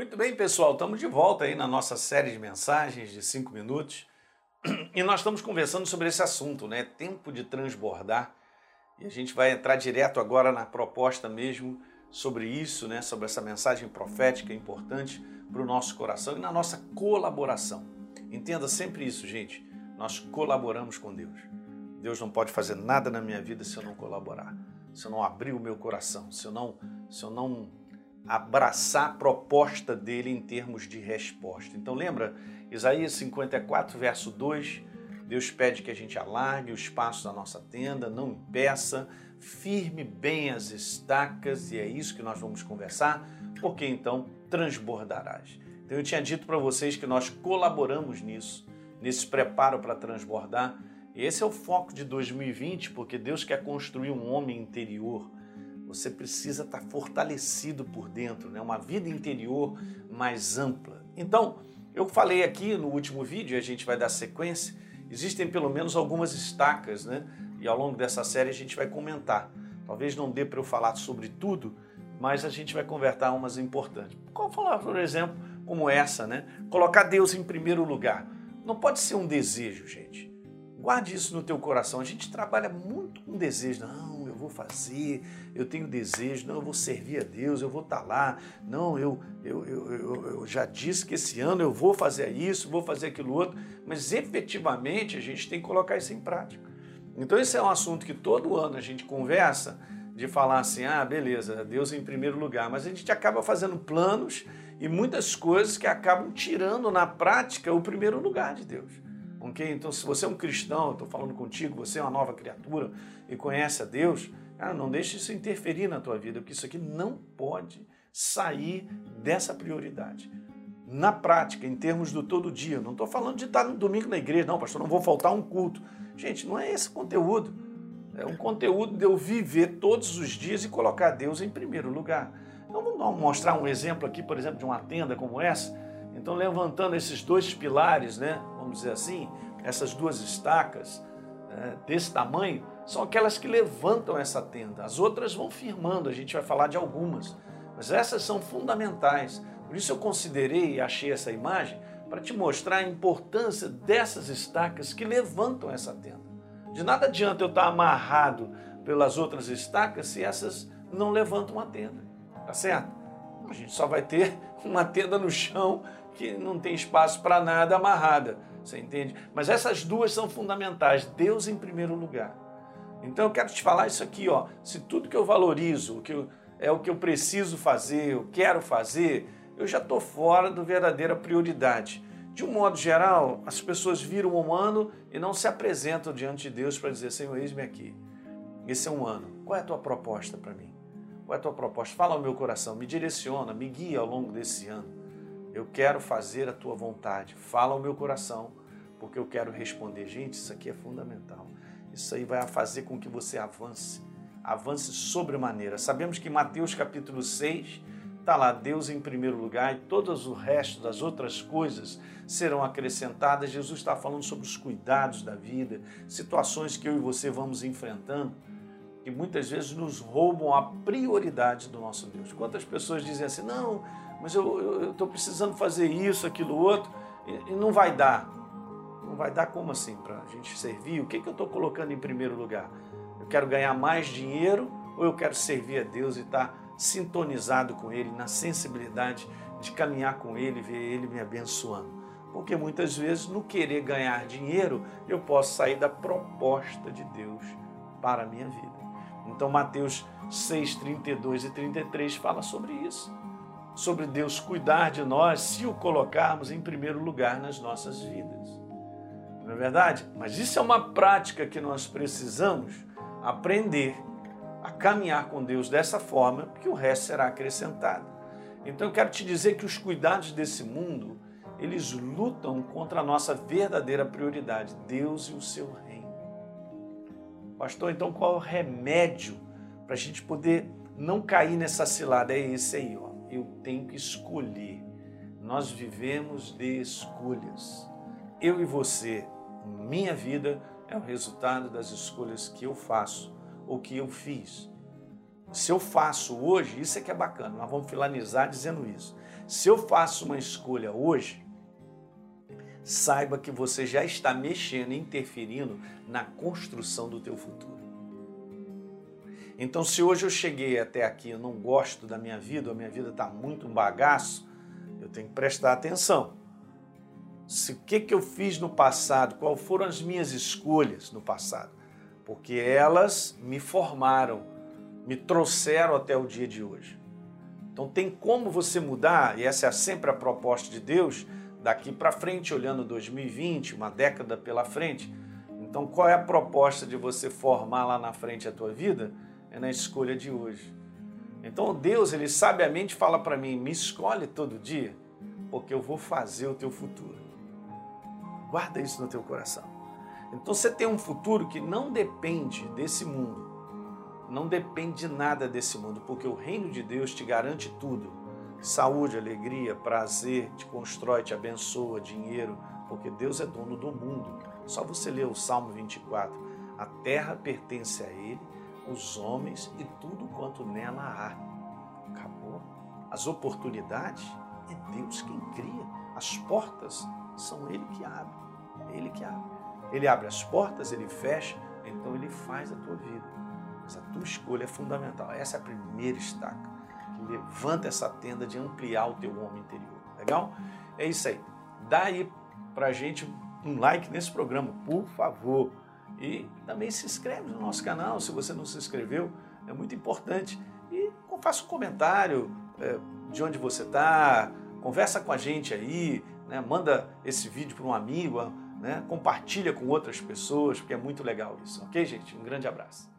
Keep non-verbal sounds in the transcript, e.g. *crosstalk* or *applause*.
Muito bem, pessoal, estamos de volta aí na nossa série de mensagens de cinco minutos *clears throat* e nós estamos conversando sobre esse assunto, né? Tempo de transbordar. E a gente vai entrar direto agora na proposta mesmo sobre isso, né? Sobre essa mensagem profética importante para o nosso coração e na nossa colaboração. Entenda sempre isso, gente. Nós colaboramos com Deus. Deus não pode fazer nada na minha vida se eu não colaborar, se eu não abrir o meu coração, se eu não, se eu não abraçar a proposta dele em termos de resposta. Então lembra, Isaías 54, verso 2, Deus pede que a gente alargue o espaço da nossa tenda, não impeça, firme bem as estacas, e é isso que nós vamos conversar, porque então transbordarás. Então eu tinha dito para vocês que nós colaboramos nisso, nesse preparo para transbordar. Esse é o foco de 2020, porque Deus quer construir um homem interior você precisa estar fortalecido por dentro, né? uma vida interior mais ampla. Então, eu falei aqui no último vídeo, a gente vai dar sequência, existem pelo menos algumas estacas, né? E ao longo dessa série a gente vai comentar. Talvez não dê para eu falar sobre tudo, mas a gente vai convertar umas importantes. Qual falar, por exemplo, como essa, né? Colocar Deus em primeiro lugar. Não pode ser um desejo, gente. Guarde isso no teu coração. A gente trabalha muito com desejo. Não, vou fazer, eu tenho desejo, não, eu vou servir a Deus, eu vou estar tá lá, não, eu, eu, eu, eu, já disse que esse ano eu vou fazer isso, vou fazer aquilo outro, mas efetivamente a gente tem que colocar isso em prática. Então esse é um assunto que todo ano a gente conversa, de falar assim, ah, beleza, Deus em primeiro lugar, mas a gente acaba fazendo planos e muitas coisas que acabam tirando na prática o primeiro lugar de Deus. Ok? Então, se você é um cristão, estou falando contigo, você é uma nova criatura e conhece a Deus, cara, não deixe isso interferir na tua vida, porque isso aqui não pode sair dessa prioridade. Na prática, em termos do todo dia, não estou falando de estar no domingo na igreja, não, pastor, não vou faltar um culto. Gente, não é esse conteúdo. É um conteúdo de eu viver todos os dias e colocar Deus em primeiro lugar. Então vamos mostrar um exemplo aqui, por exemplo, de uma tenda como essa. Então, levantando esses dois pilares, né, vamos dizer assim, essas duas estacas né, desse tamanho, são aquelas que levantam essa tenda. As outras vão firmando, a gente vai falar de algumas, mas essas são fundamentais. Por isso eu considerei e achei essa imagem para te mostrar a importância dessas estacas que levantam essa tenda. De nada adianta eu estar amarrado pelas outras estacas se essas não levantam a tenda, tá certo? A gente só vai ter *laughs* uma tenda no chão que não tem espaço para nada amarrada, você entende? Mas essas duas são fundamentais, Deus em primeiro lugar. Então eu quero te falar isso aqui, ó. Se tudo que eu valorizo, o que eu, é o que eu preciso fazer, eu quero fazer, eu já estou fora da verdadeira prioridade. De um modo geral, as pessoas viram um ano e não se apresentam diante de Deus para dizer, Senhor, eis-me aqui. Esse é um ano. Qual é a tua proposta para mim? Qual é a tua proposta? Fala ao meu coração, me direciona, me guia ao longo desse ano. Eu quero fazer a tua vontade. Fala ao meu coração, porque eu quero responder. Gente, isso aqui é fundamental. Isso aí vai fazer com que você avance, avance sobremaneira. Sabemos que Mateus capítulo 6 está lá Deus em primeiro lugar e todos o resto das outras coisas serão acrescentadas. Jesus está falando sobre os cuidados da vida, situações que eu e você vamos enfrentando que muitas vezes nos roubam a prioridade do nosso Deus. Quantas pessoas dizem assim, não, mas eu estou precisando fazer isso, aquilo, outro, e, e, não vai dar. Não vai dar como assim para a gente servir? O que, que eu estou colocando em primeiro lugar? Eu quero ganhar mais dinheiro ou eu quero servir a Deus e estar tá sintonizado com Ele, na sensibilidade de caminhar com Ele, ver Ele me abençoando? Porque muitas vezes, no querer ganhar dinheiro, eu posso sair da proposta de Deus para a minha vida. Então, Mateus 6, 32 e 33 fala sobre isso sobre Deus cuidar de nós se o colocarmos em primeiro lugar nas nossas vidas. Não é verdade? Mas isso é uma prática que nós precisamos aprender a caminhar com Deus dessa forma, porque o resto será acrescentado. Então eu quero te dizer que os cuidados desse mundo, eles lutam contra a nossa verdadeira prioridade, Deus e o seu reino. Pastor, então qual é o remédio para a gente poder não cair nessa cilada? É esse aí, ó eu tenho que escolher. Nós vivemos de escolhas. Eu e você, minha vida é o resultado das escolhas que eu faço ou que eu fiz. Se eu faço hoje, isso é que é bacana, nós vamos finalizar dizendo isso. Se eu faço uma escolha hoje, saiba que você já está mexendo, interferindo na construção do teu futuro. Então, se hoje eu cheguei até aqui e não gosto da minha vida, a minha vida está muito um bagaço, eu tenho que prestar atenção. Se o que, que eu fiz no passado, quais foram as minhas escolhas no passado, porque elas me formaram, me trouxeram até o dia de hoje. Então tem como você mudar, e essa é sempre a proposta de Deus, daqui para frente, olhando 2020, uma década pela frente. Então qual é a proposta de você formar lá na frente a tua vida? É na escolha de hoje. Então Deus, ele sabiamente fala para mim: me escolhe todo dia, porque eu vou fazer o teu futuro. Guarda isso no teu coração. Então você tem um futuro que não depende desse mundo, não depende de nada desse mundo, porque o reino de Deus te garante tudo: saúde, alegria, prazer, te constrói, te abençoa, dinheiro, porque Deus é dono do mundo. Só você ler o Salmo 24. A terra pertence a Ele os homens e tudo quanto nela há. Acabou. As oportunidades é Deus quem cria. As portas são Ele que abre. É Ele que abre. Ele abre as portas, ele fecha, então ele faz a tua vida. Mas a tua escolha é fundamental. Essa é a primeira estaca. Levanta essa tenda de ampliar o teu homem interior. Legal? É isso aí. Dá aí pra gente um like nesse programa, por favor. E também se inscreve no nosso canal, se você não se inscreveu, é muito importante. E faça um comentário é, de onde você está, conversa com a gente aí, né? manda esse vídeo para um amigo, né? compartilha com outras pessoas, porque é muito legal isso, ok, gente? Um grande abraço.